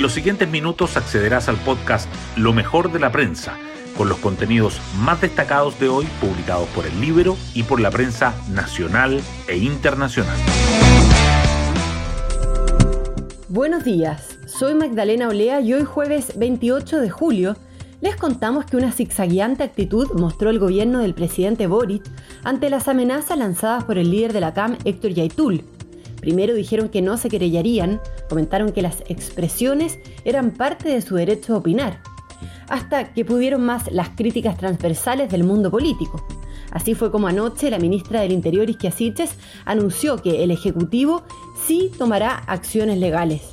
En los siguientes minutos accederás al podcast Lo mejor de la prensa, con los contenidos más destacados de hoy publicados por el libro y por la prensa nacional e internacional. Buenos días, soy Magdalena Olea y hoy jueves 28 de julio les contamos que una zigzagueante actitud mostró el gobierno del presidente Boric ante las amenazas lanzadas por el líder de la CAM, Héctor Yaitul. Primero dijeron que no se querellarían, comentaron que las expresiones eran parte de su derecho a opinar, hasta que pudieron más las críticas transversales del mundo político. Así fue como anoche la ministra del Interior, Isquia anunció que el Ejecutivo sí tomará acciones legales.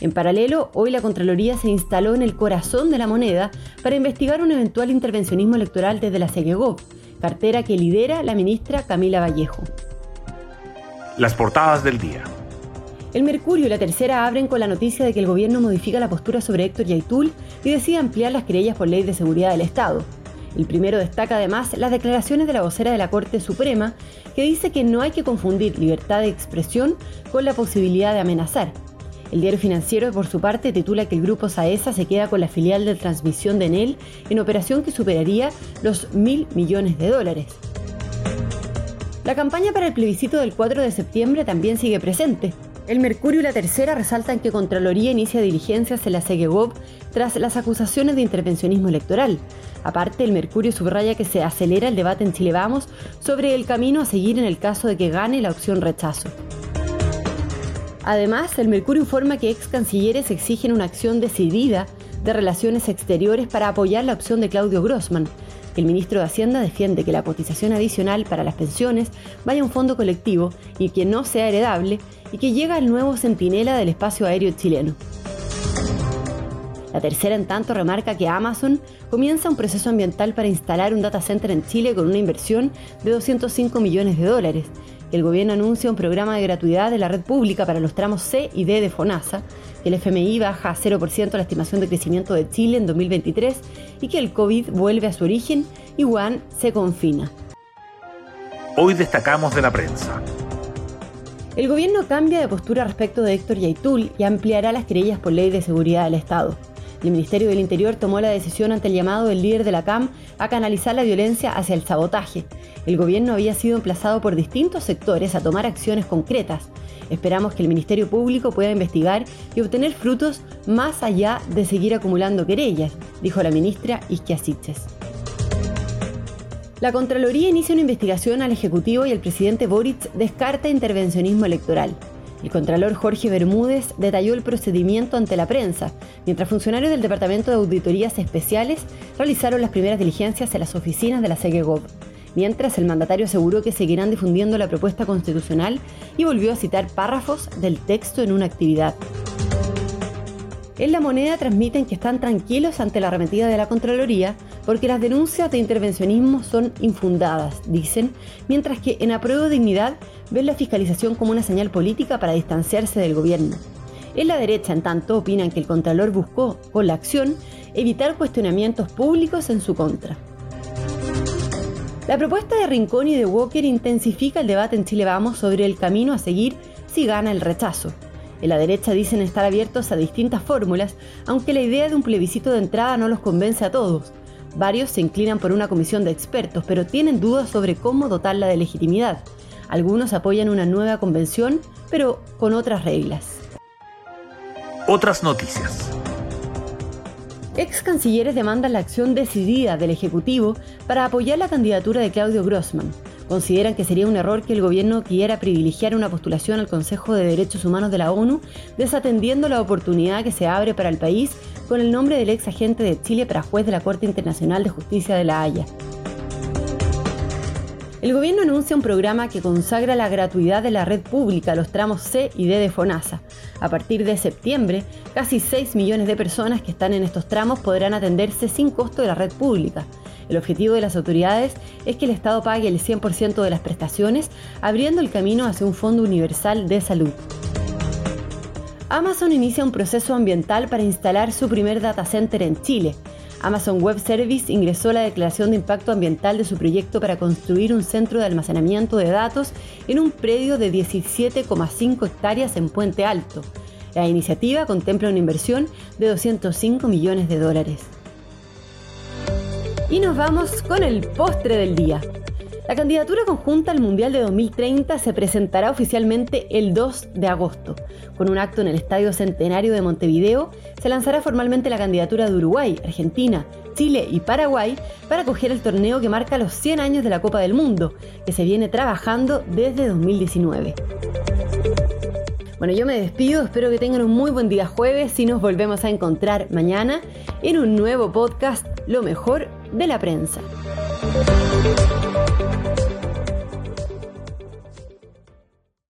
En paralelo, hoy la Contraloría se instaló en el corazón de la moneda para investigar un eventual intervencionismo electoral desde la CEGEGOV, cartera que lidera la ministra Camila Vallejo. Las portadas del día. El Mercurio y la Tercera abren con la noticia de que el gobierno modifica la postura sobre Héctor Yaitul y decide ampliar las querellas por ley de seguridad del Estado. El primero destaca además las declaraciones de la vocera de la Corte Suprema, que dice que no hay que confundir libertad de expresión con la posibilidad de amenazar el diario financiero, por su parte, titula que el grupo Saesa se queda con la filial de transmisión de Enel en operación que superaría los mil millones de dólares. La campaña para el plebiscito del 4 de septiembre también sigue presente. El Mercurio y la Tercera resaltan que Contraloría inicia diligencias en la CEGEGOV tras las acusaciones de intervencionismo electoral. Aparte, el Mercurio subraya que se acelera el debate en Chile Vamos sobre el camino a seguir en el caso de que gane la opción rechazo. Además, el Mercurio informa que ex cancilleres exigen una acción decidida de relaciones exteriores para apoyar la opción de Claudio Grossman. El ministro de Hacienda defiende que la cotización adicional para las pensiones vaya a un fondo colectivo y que no sea heredable y que llega al nuevo centinela del espacio aéreo chileno. La tercera, en tanto, remarca que Amazon comienza un proceso ambiental para instalar un data center en Chile con una inversión de 205 millones de dólares el gobierno anuncia un programa de gratuidad de la red pública para los tramos C y D de FONASA, que el FMI baja a 0% la estimación de crecimiento de Chile en 2023 y que el COVID vuelve a su origen y Wuhan se confina. Hoy destacamos de la prensa. El gobierno cambia de postura respecto de Héctor Yaitul y ampliará las querellas por ley de seguridad del Estado. El Ministerio del Interior tomó la decisión ante el llamado del líder de la CAM a canalizar la violencia hacia el sabotaje. El gobierno había sido emplazado por distintos sectores a tomar acciones concretas. Esperamos que el Ministerio Público pueda investigar y obtener frutos más allá de seguir acumulando querellas, dijo la ministra Isquia La Contraloría inicia una investigación al Ejecutivo y el presidente Boric descarta intervencionismo electoral. El contralor Jorge Bermúdez detalló el procedimiento ante la prensa, mientras funcionarios del Departamento de Auditorías Especiales realizaron las primeras diligencias en las oficinas de la CEGEGOV. Mientras el mandatario aseguró que seguirán difundiendo la propuesta constitucional y volvió a citar párrafos del texto en una actividad. En la moneda transmiten que están tranquilos ante la arremetida de la Contraloría porque las denuncias de intervencionismo son infundadas, dicen, mientras que en Apruebo Dignidad ven la fiscalización como una señal política para distanciarse del gobierno. En la derecha, en tanto, opinan que el Contralor buscó, con la acción, evitar cuestionamientos públicos en su contra. La propuesta de Rincón y de Walker intensifica el debate en Chile Vamos sobre el camino a seguir si gana el rechazo. En la derecha dicen estar abiertos a distintas fórmulas, aunque la idea de un plebiscito de entrada no los convence a todos. Varios se inclinan por una comisión de expertos, pero tienen dudas sobre cómo dotarla de legitimidad. Algunos apoyan una nueva convención, pero con otras reglas. Otras noticias. Ex cancilleres demandan la acción decidida del Ejecutivo para apoyar la candidatura de Claudio Grossman. Consideran que sería un error que el gobierno quiera privilegiar una postulación al Consejo de Derechos Humanos de la ONU, desatendiendo la oportunidad que se abre para el país con el nombre del ex agente de Chile para juez de la Corte Internacional de Justicia de La Haya. El gobierno anuncia un programa que consagra la gratuidad de la red pública, los tramos C y D de FONASA. A partir de septiembre, casi 6 millones de personas que están en estos tramos podrán atenderse sin costo de la red pública. El objetivo de las autoridades es que el Estado pague el 100% de las prestaciones, abriendo el camino hacia un Fondo Universal de Salud. Amazon inicia un proceso ambiental para instalar su primer data center en Chile. Amazon Web Service ingresó la declaración de impacto ambiental de su proyecto para construir un centro de almacenamiento de datos en un predio de 17,5 hectáreas en Puente Alto. La iniciativa contempla una inversión de 205 millones de dólares. Y nos vamos con el postre del día. La candidatura conjunta al Mundial de 2030 se presentará oficialmente el 2 de agosto. Con un acto en el Estadio Centenario de Montevideo, se lanzará formalmente la candidatura de Uruguay, Argentina, Chile y Paraguay para acoger el torneo que marca los 100 años de la Copa del Mundo, que se viene trabajando desde 2019. Bueno, yo me despido, espero que tengan un muy buen día jueves y nos volvemos a encontrar mañana en un nuevo podcast, Lo mejor de la prensa.